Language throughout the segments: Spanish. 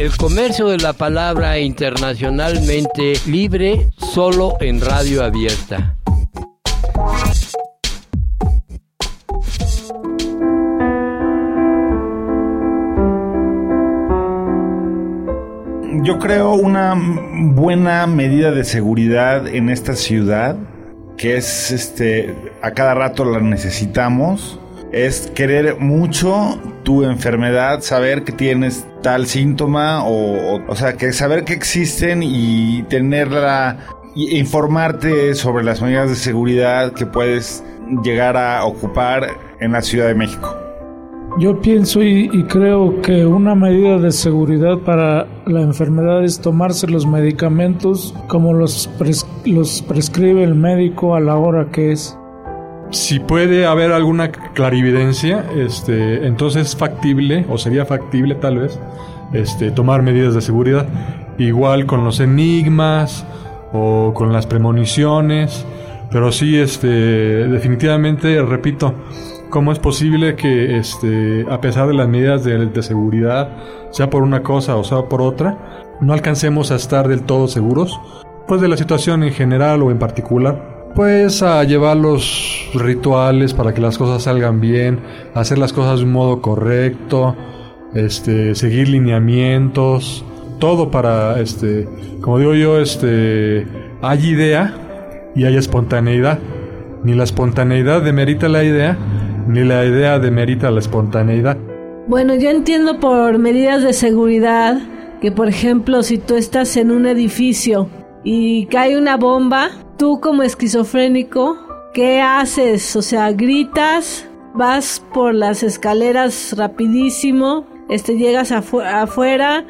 El comercio de la palabra internacionalmente libre solo en radio abierta. Yo creo una buena medida de seguridad en esta ciudad, que es este, a cada rato la necesitamos, es querer mucho tu enfermedad, saber que tienes tal síntoma o, o, sea, que saber que existen y tenerla, informarte sobre las medidas de seguridad que puedes llegar a ocupar en la Ciudad de México. Yo pienso y, creo que una medida de seguridad para la enfermedad es tomarse los medicamentos como los, los prescribe el médico a la hora que es. Si puede haber alguna clarividencia, este, entonces es factible, o sería factible tal vez, este, tomar medidas de seguridad. Igual con los enigmas o con las premoniciones. Pero sí, este, definitivamente, repito, ¿Cómo es posible que, este, a pesar de las medidas de, seguridad, sea por una cosa o sea por otra, no alcancemos a estar del todo seguros? Pues de la situación en general o en particular. Pues a llevar los rituales para que las cosas salgan bien, hacer las cosas de un modo correcto, este, seguir lineamientos, todo para, este, como digo yo, este, hay idea y hay espontaneidad. Ni la espontaneidad demerita la idea, ni la idea demerita la espontaneidad. Bueno, yo entiendo por medidas de seguridad que, por ejemplo, si tú estás en un edificio y cae una bomba, tú como esquizofrénico, ¿qué haces? O sea, gritas, vas por las escaleras rapidísimo, este, llegas afuera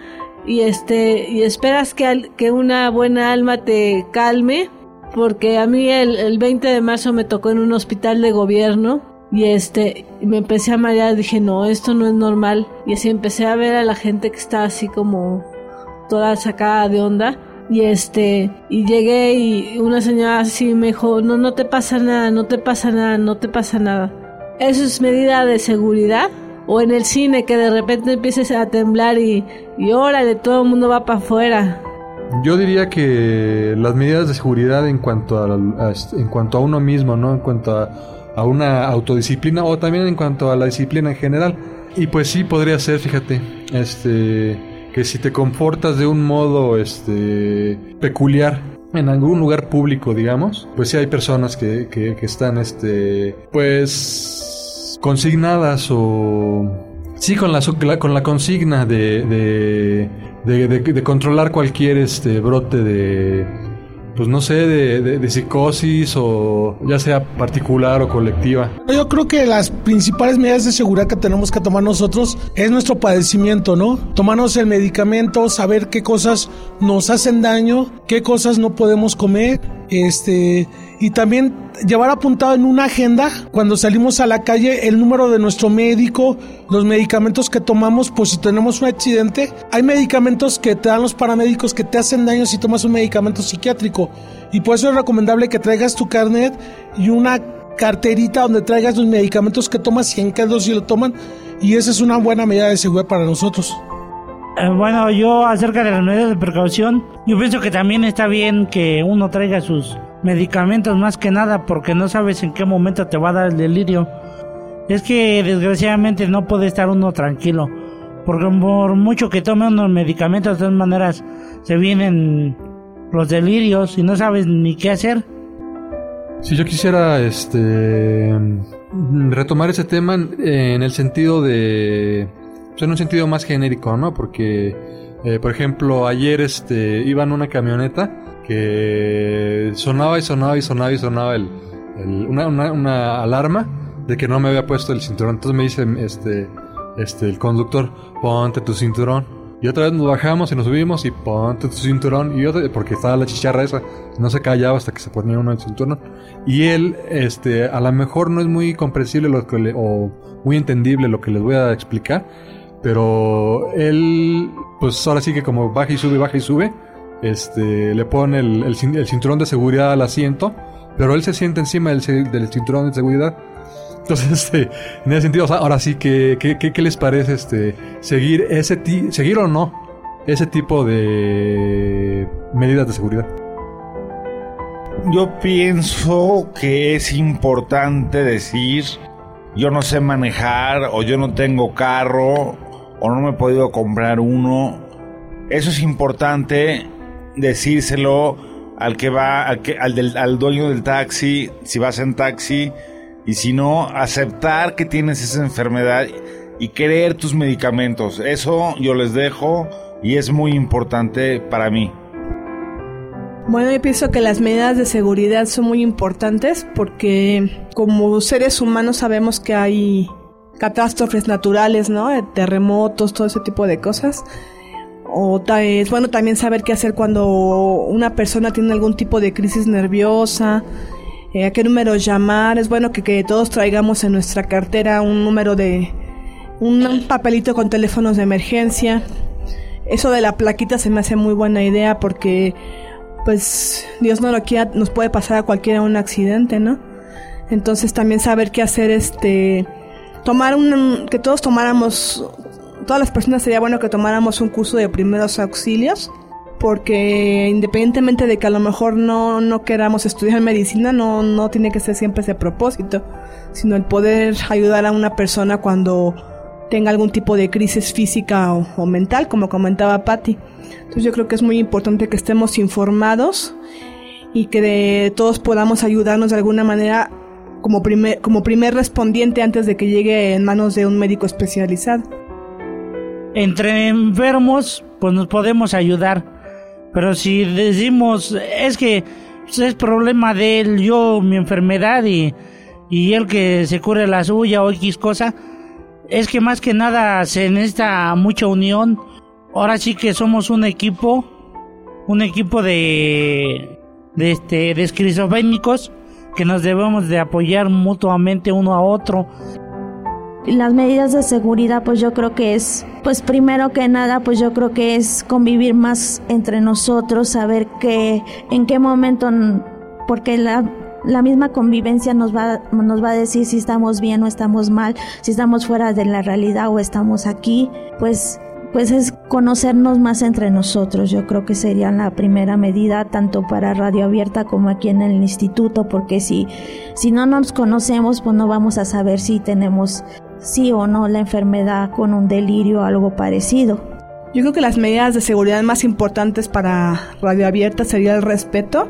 y este y esperas que, que una buena alma te calme porque a mí el, el 20 de marzo me tocó en un hospital de gobierno y este, me empecé a marear, dije, no, esto no es normal. Y así empecé a ver a la gente que está así como toda sacada de onda. Y este, y llegué y una señora así me dijo, no, no te pasa nada, no te pasa nada, no te pasa nada. ¿Eso es medida de seguridad? O en el cine que de repente empieces a temblar y, y órale, todo el mundo va para afuera. Yo diría que las medidas de seguridad en cuanto a, en cuanto a uno mismo, ¿no? En cuanto a a una autodisciplina o también en cuanto a la disciplina en general. Y pues sí podría ser, fíjate, este que si te comportas de un modo este peculiar en algún lugar público, digamos, pues sí hay personas que, que, están este pues consignadas o sí con la con la consigna de de, de, de controlar cualquier este brote de pues no sé, de, psicosis o ya sea particular o colectiva. Yo creo que las principales medidas de seguridad que tenemos que tomar nosotros es nuestro padecimiento, ¿no? Tomarnos el medicamento, saber qué cosas nos hacen daño, qué cosas no podemos comer, este, y también llevar apuntado en una agenda cuando salimos a la calle el número de nuestro médico, los medicamentos que tomamos, pues si tenemos un accidente, hay medicamentos que te dan los paramédicos que te hacen daño si tomas un medicamento psiquiátrico y por eso es recomendable que traigas tu carnet y una carterita donde traigas los medicamentos que tomas y en qué dosis lo toman y esa es una buena medida de seguridad para nosotros. Eh, bueno, yo acerca de las medidas de precaución, yo pienso que también está bien que uno traiga sus medicamentos más que nada porque no sabes en qué momento te va a dar el delirio. Es que desgraciadamente no puede estar uno tranquilo, porque por mucho que tome unos medicamentos de todas maneras se vienen los delirios y no sabes ni qué hacer. Si yo quisiera este retomar ese tema en el sentido de pues, en un sentido más genérico, ¿no? Porque, eh, por ejemplo, ayer este, iba en una camioneta que sonaba y sonaba y sonaba y sonaba el, una, una, alarma de que no me había puesto el cinturón. Entonces me dice este, este, el conductor, ponte tu cinturón. Y otra vez nos bajamos y nos subimos y ponte tu cinturón. Y otra, porque estaba la chicharra esa, no se callaba hasta que se ponía uno el cinturón. Y él, este, a lo mejor no es muy comprensible lo que le, o muy entendible lo que les voy a explicar. Pero él, pues ahora sí que como baja y sube, baja y sube, este, le pone el, cinturón de seguridad al asiento, pero él se siente encima del, cinturón de seguridad. Entonces, este, en ese sentido, ahora sí ¿qué, les parece este, seguir ese seguir o no ese tipo de medidas de seguridad? Yo pienso que es importante decir, yo no sé manejar o yo no tengo carro o no me he podido comprar uno. Eso es importante decírselo al que va, al, que, del, al dueño del taxi, si vas en taxi, y si no, aceptar que tienes esa enfermedad y creer tus medicamentos. Eso yo les dejo y es muy importante para mí. Bueno, yo pienso que las medidas de seguridad son muy importantes porque como seres humanos sabemos que hay catástrofes naturales, ¿no? Terremotos, todo ese tipo de cosas. O es bueno también saber qué hacer cuando una persona tiene algún tipo de crisis nerviosa, eh, a qué número llamar. Es bueno que, que todos traigamos en nuestra cartera un número de, un papelito con teléfonos de emergencia. Eso de la plaquita se me hace muy buena idea porque pues Dios no lo quiera, nos puede pasar a cualquiera un accidente, ¿no? Entonces también saber qué hacer, este, tomar un, que todos tomáramos, todas las personas sería bueno que tomáramos un curso de primeros auxilios, porque independientemente de que a lo mejor no, no queramos estudiar medicina, no, no tiene que ser siempre ese propósito, sino el poder ayudar a una persona cuando tenga algún tipo de crisis física o, mental, como comentaba Patti. Entonces yo creo que es muy importante que estemos informados y que todos podamos ayudarnos de alguna manera como primer, como primer respondiente antes de que llegue en manos de un médico especializado. Entre enfermos, pues nos podemos ayudar. Pero si decimos, es que es problema de él, yo, mi enfermedad y, y él que se cure la suya o X cosa, es que más que nada se necesita mucha unión. Ahora sí que somos un equipo, un equipo de, de, este, de que nos debemos de apoyar mutuamente uno a otro. Las medidas de seguridad, pues yo creo que es, pues primero que nada, pues yo creo que es convivir más entre nosotros, saber que en qué momento, porque la, la misma convivencia nos va, nos va a decir si estamos bien o estamos mal, si estamos fuera de la realidad o estamos aquí, pues pues es conocernos más entre nosotros. Yo creo que sería la primera medida tanto para Radio Abierta como aquí en el instituto, porque si, si no nos conocemos, pues no vamos a saber si tenemos sí o no la enfermedad con un delirio o algo parecido. Yo creo que las medidas de seguridad más importantes para Radio Abierta sería el respeto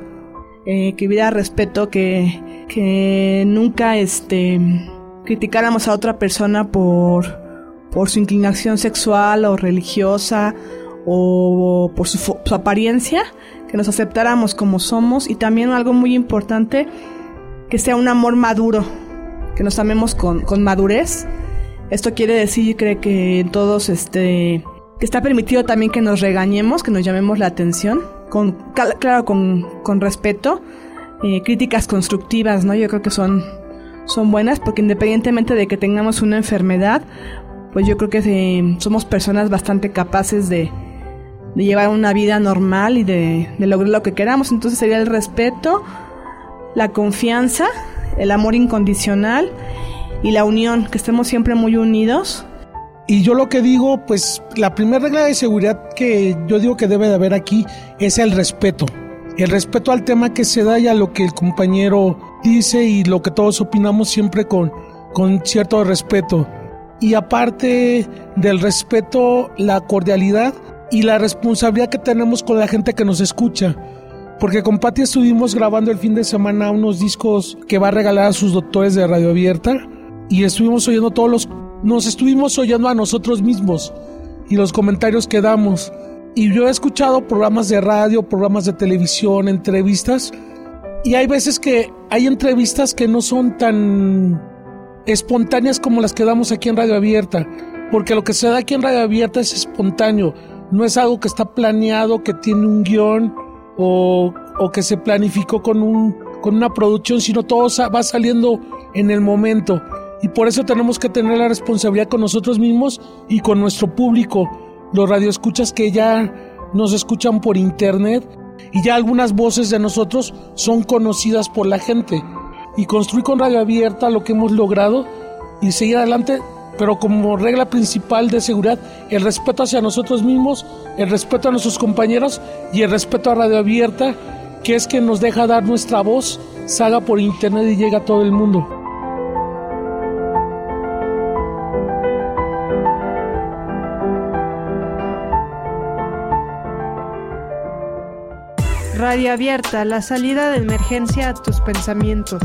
eh, que hubiera respeto, que, que nunca este, criticáramos a otra persona por, por su inclinación sexual o religiosa o por su, apariencia, que nos aceptáramos como somos y también algo muy importante, que sea un amor maduro, que nos amemos con, con madurez. Esto quiere decir, creo que todos, este, que está permitido también que nos regañemos, que nos llamemos la atención con, claro, con, con respeto, eh, críticas constructivas, ¿no? Yo creo que son, son buenas porque independientemente de que tengamos una enfermedad, pues yo creo que eh, somos personas bastante capaces de, de, llevar una vida normal y de, de lograr lo que queramos. Entonces sería el respeto, la confianza, el amor incondicional y la unión, que estemos siempre muy unidos y yo lo que digo, pues la primera regla de seguridad que yo digo que debe de haber aquí es el respeto. El respeto al tema que se da y a lo que el compañero dice y lo que todos opinamos siempre con, con cierto respeto. Y aparte del respeto, la cordialidad y la responsabilidad que tenemos con la gente que nos escucha. Porque con Patti estuvimos grabando el fin de semana unos discos que va a regalar a sus doctores de Radio Abierta y estuvimos oyendo todos los nos estuvimos oyendo a nosotros mismos y los comentarios que damos. Y yo he escuchado programas de radio, programas de televisión, entrevistas, y hay veces que hay entrevistas que no son tan espontáneas como las que damos aquí en Radio Abierta, porque lo que se da aquí en Radio Abierta es espontáneo, no es algo que está planeado, que tiene un guion o, que se planificó con, un, con una producción, sino todo va saliendo en el momento y por eso tenemos que tener la responsabilidad con nosotros mismos y con nuestro público, los radioescuchas que ya nos escuchan por internet y ya algunas voces de nosotros son conocidas por la gente. Y construir con radio abierta lo que hemos logrado y seguir adelante pero como regla principal de seguridad, el respeto hacia nosotros mismos, el respeto a nuestros compañeros y el respeto a Radio Abierta, que es que nos deja dar nuestra voz, salga por internet y llega a todo el mundo. Radio Abierta, la salida de emergencia a tus pensamientos.